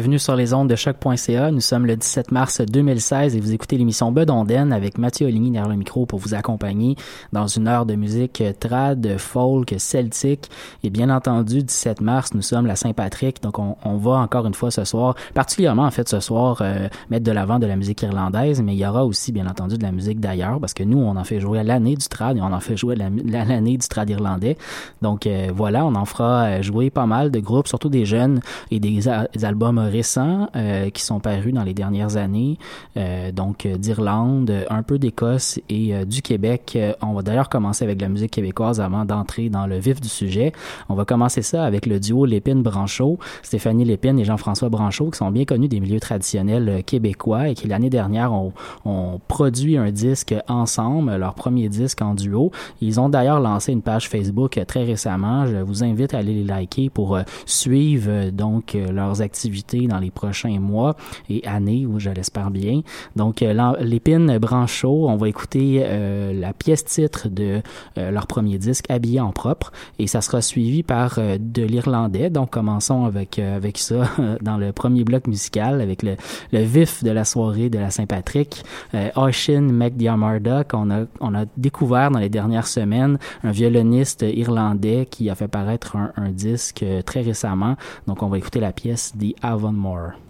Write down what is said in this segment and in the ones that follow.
Bienvenue sur les ondes de choc.ca. Nous sommes le 17 mars 2016 et vous écoutez l'émission Bedonden avec Mathieu Oligny derrière le micro pour vous accompagner dans une heure de musique trad, folk, celtique. Et bien entendu, 17 mars, nous sommes la Saint-Patrick. Donc, on, va encore une fois ce soir, particulièrement en fait ce soir, euh, mettre de l'avant de la musique irlandaise, mais il y aura aussi bien entendu de la musique d'ailleurs parce que nous, on en fait jouer l'année du trad et on en fait jouer l'année du trad irlandais. Donc, euh, voilà, on en fera jouer pas mal de groupes, surtout des jeunes et des albums récents euh, qui sont parus dans les dernières années, euh, donc d'Irlande, un peu d'Écosse et euh, du Québec. On va d'ailleurs commencer avec la musique québécoise avant d'entrer dans le vif du sujet. On va commencer ça avec le duo Lépine-Branchot, Stéphanie Lépine et Jean-François Branchot, qui sont bien connus des milieux traditionnels québécois et qui l'année dernière ont, ont produit un disque ensemble, leur premier disque en duo. Ils ont d'ailleurs lancé une page Facebook très récemment. Je vous invite à aller les liker pour suivre donc leurs activités dans les prochains mois et années, où je l'espère bien. Donc, euh, l'épine Branchot, on va écouter euh, la pièce titre de euh, leur premier disque, Habillé en propre, et ça sera suivi par de l'irlandais. Donc, commençons avec avec ça dans le premier bloc musical, avec le, le vif de la soirée de la Saint-Patrick. Oisin McDiarmarduk, on a on a découvert dans les dernières semaines un violoniste irlandais qui a fait paraître un, disque très récemment. Donc, on va écouter la pièce The Avonmore.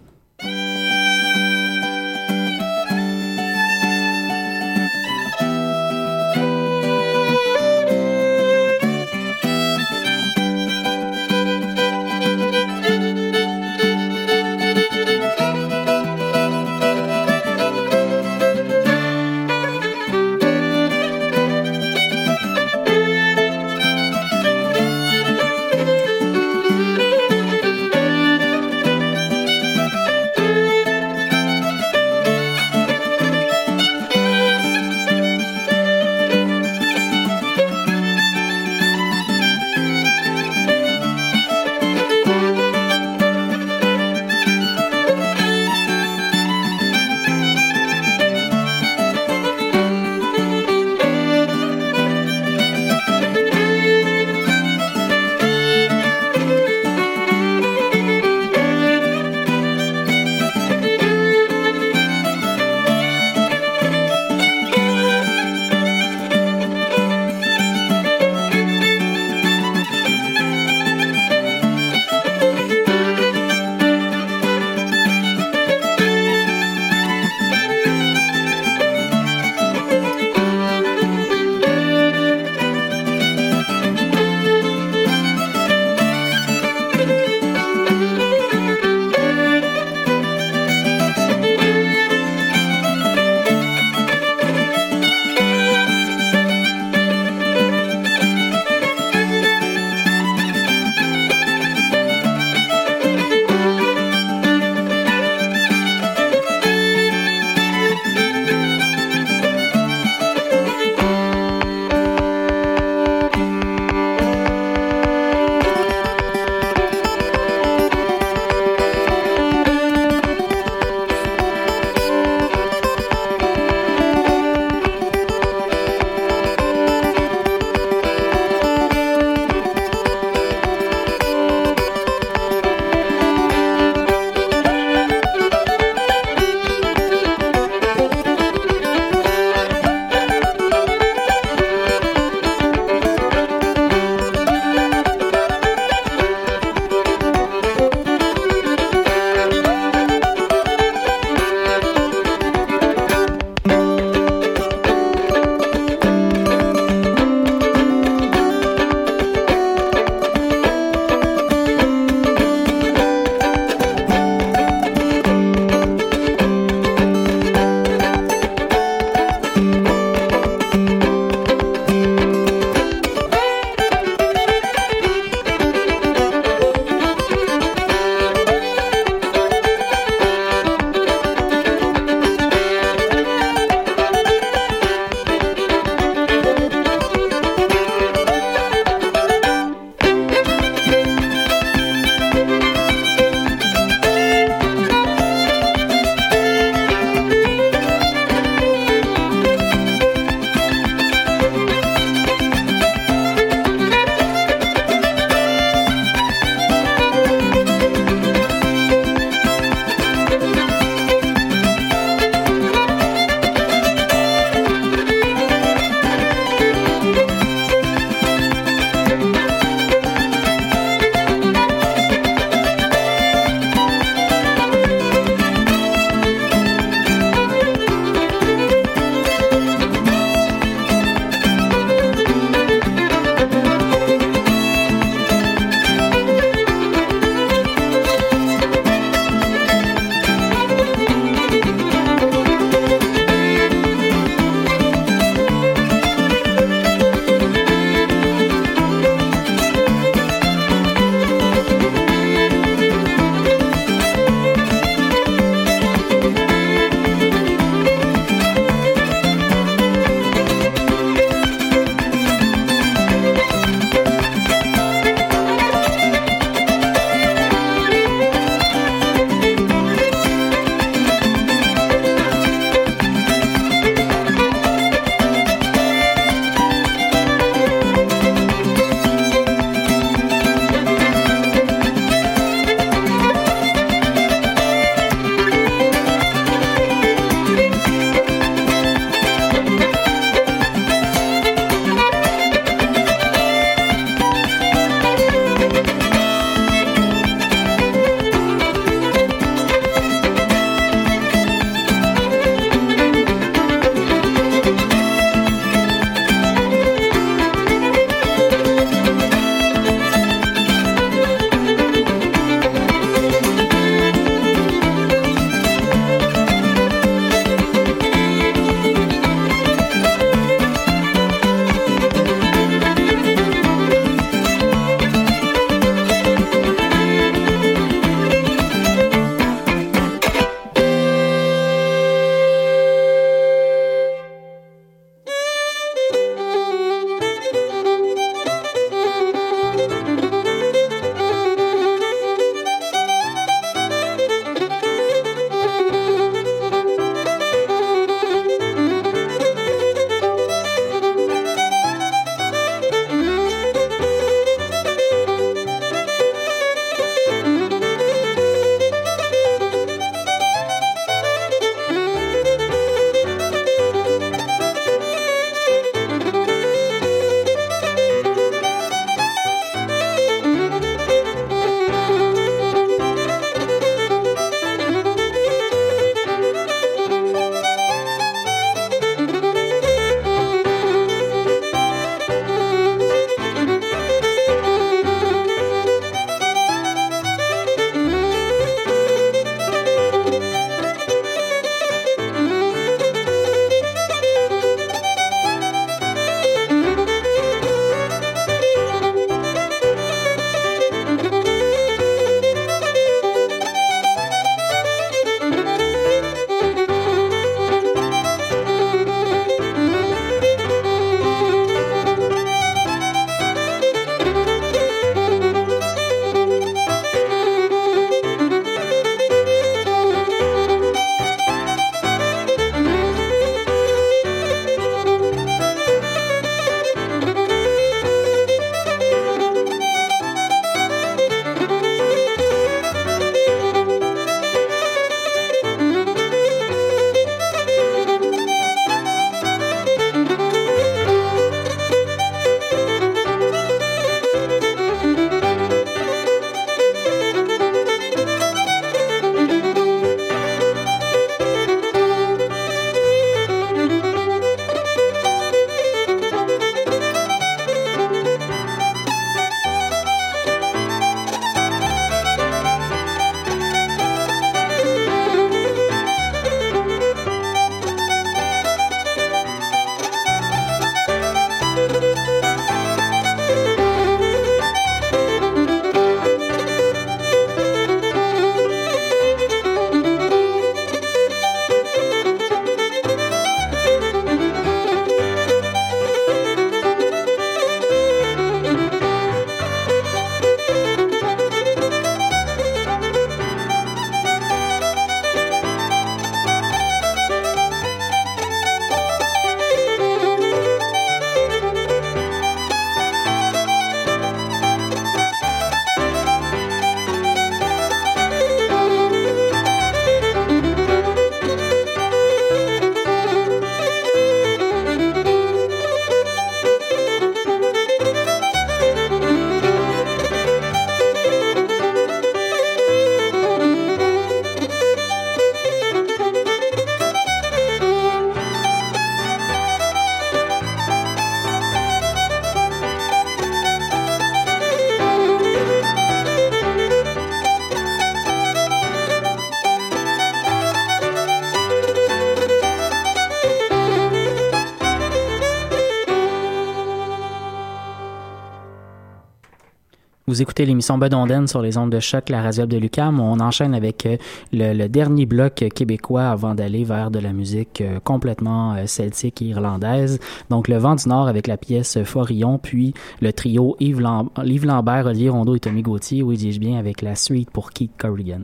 Vous écoutez l'émission Bedonden sur les ondes de choc, la radio de Lucam. On enchaîne avec euh, le, dernier bloc québécois avant d'aller vers de la musique euh, complètement euh, celtique et irlandaise. Donc le vent du Nord avec la pièce Forillon, puis le trio Yves, Lambert, Olivier Rondeau et Tommy Gauthier, oui dis-je bien, avec la suite pour Keith Corrigan.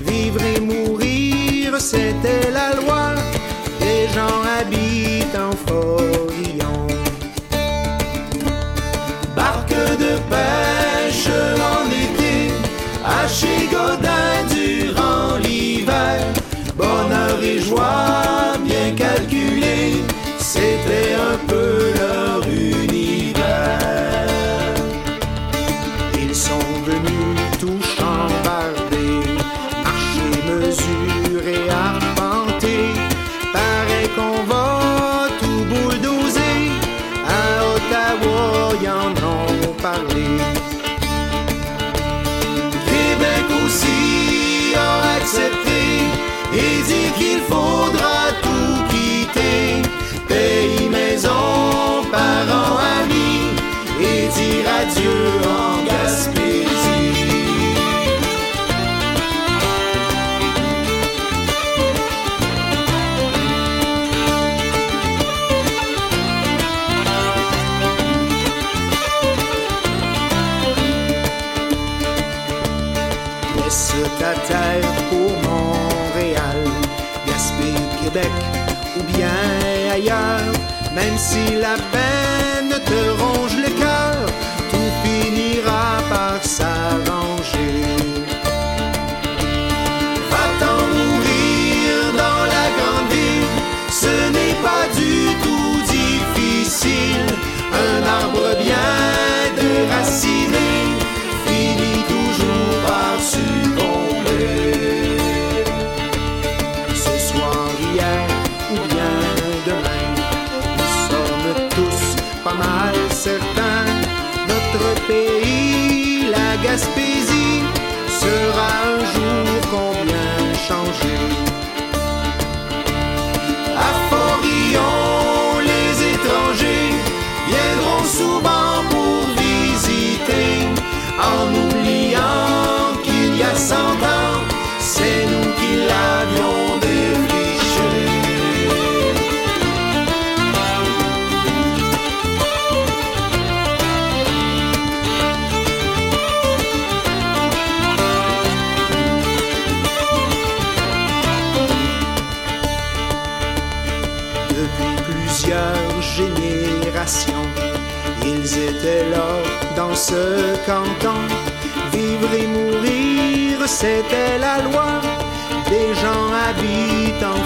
Vivre et mourir, c'était la loi. Les gens habitent même si la peine te c'est nous qui l'avions défriché. Depuis plusieurs générations, ils étaient là dans ce canton, vivre et mourir c'était la loi. Des gens habitent en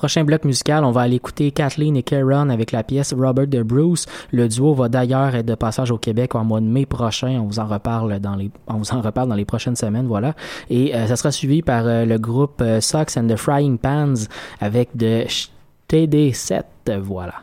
prochain bloc musical, on va aller écouter Kathleen et Karen avec la pièce Robert de Bruce. Le duo va d'ailleurs être de passage au Québec en mois de mai prochain. On vous en reparle dans les, on vous en reparle dans les prochaines semaines, voilà. Et ça sera suivi par le groupe Socks and the Frying Pans avec de TD7, voilà.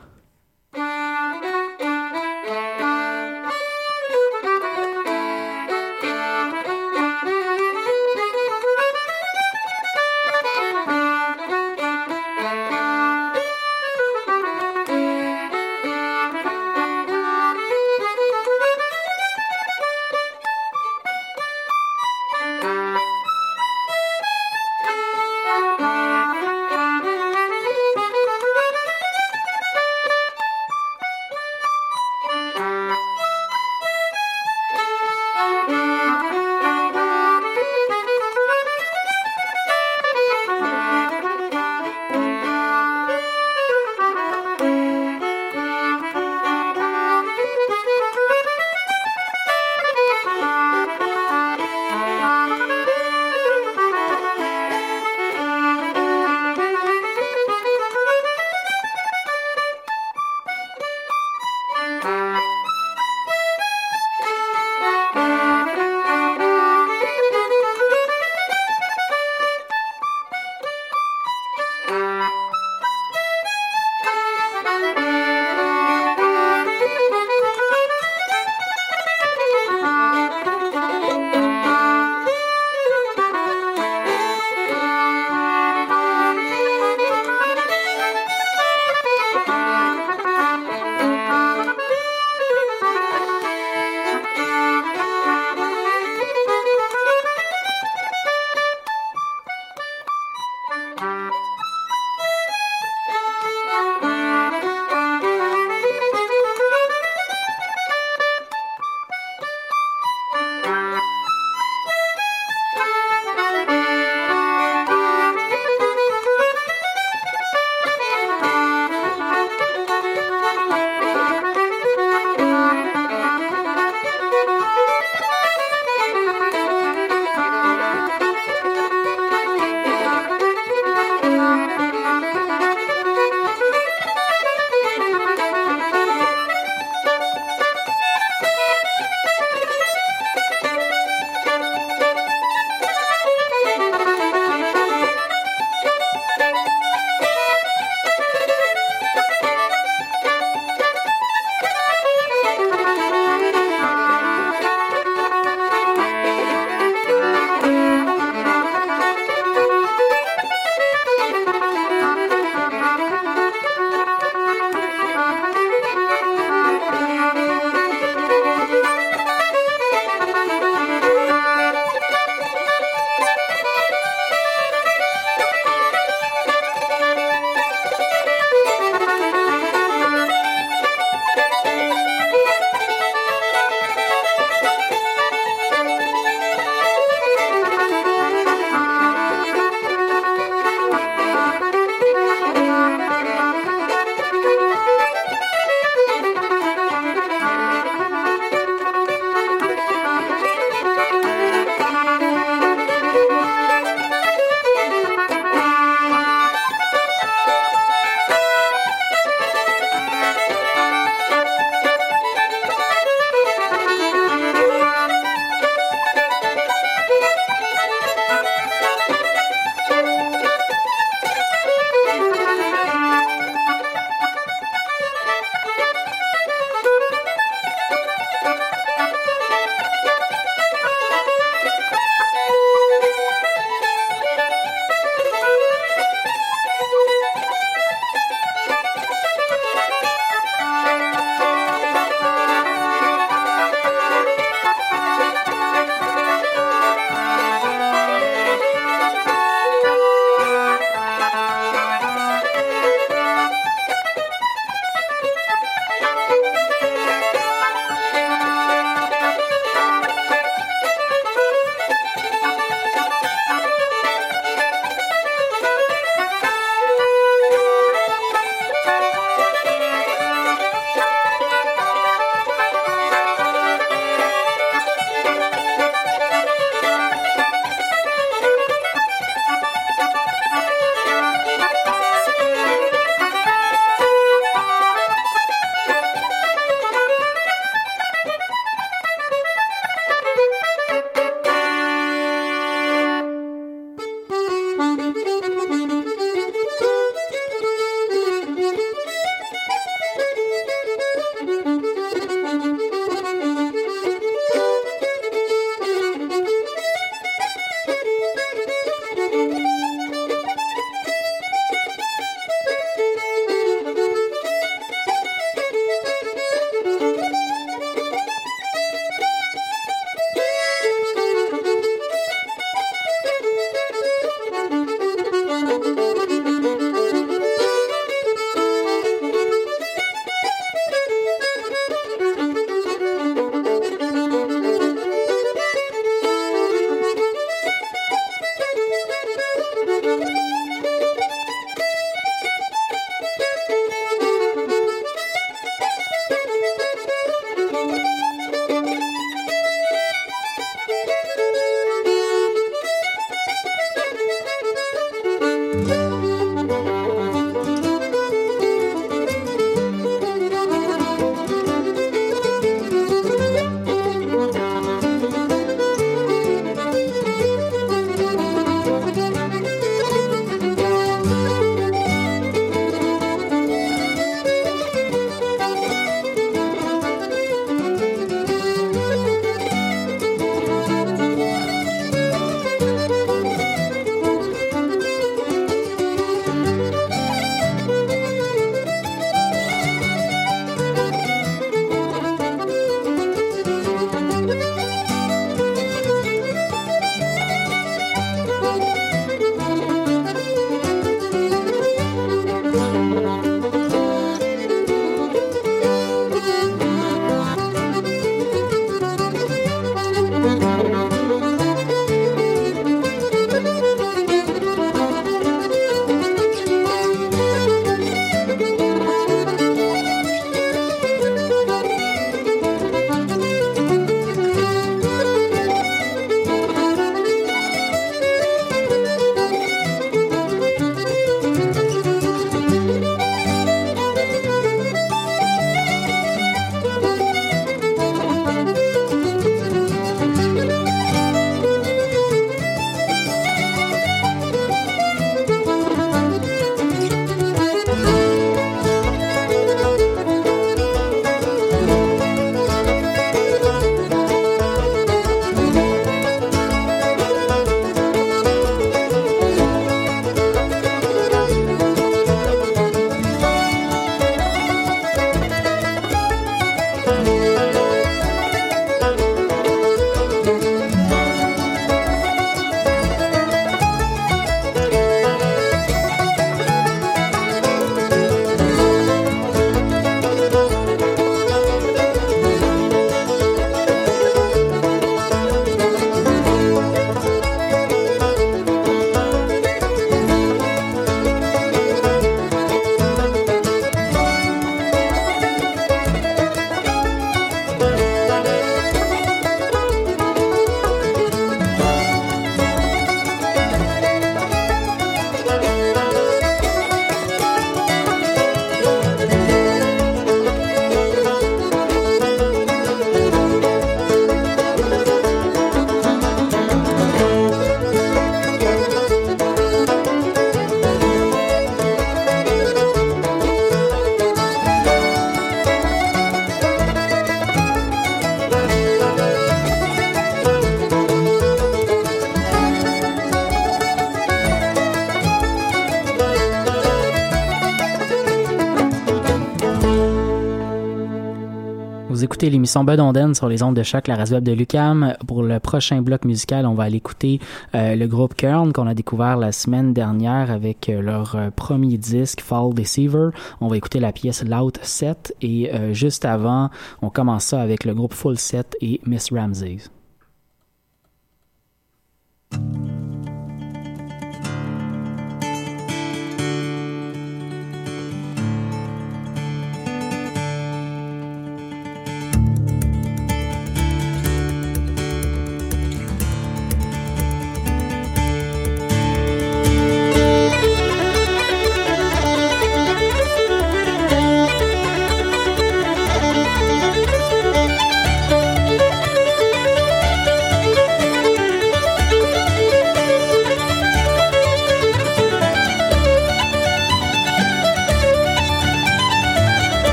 Écoutez l'émission Bud Onden sur les ondes de choc, la radio web de Lucam. Pour le prochain bloc musical, on va aller écouter euh, le groupe Kern qu'on a découvert la semaine dernière avec euh, leur euh, premier disque Fall Deceiver. On va écouter la pièce Loud Set et juste avant, on commence ça avec le groupe Full Set et Miss Ramsey.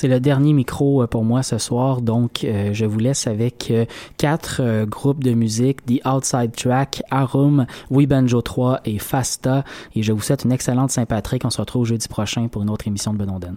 C'est le dernier micro pour moi ce soir, donc je vous laisse avec quatre groupes de musique, The Outside Track, Arum, We Banjo 3 et Fasta. Et je vous souhaite une excellente Saint-Patrick. On se retrouve jeudi prochain pour une autre émission de Benonden.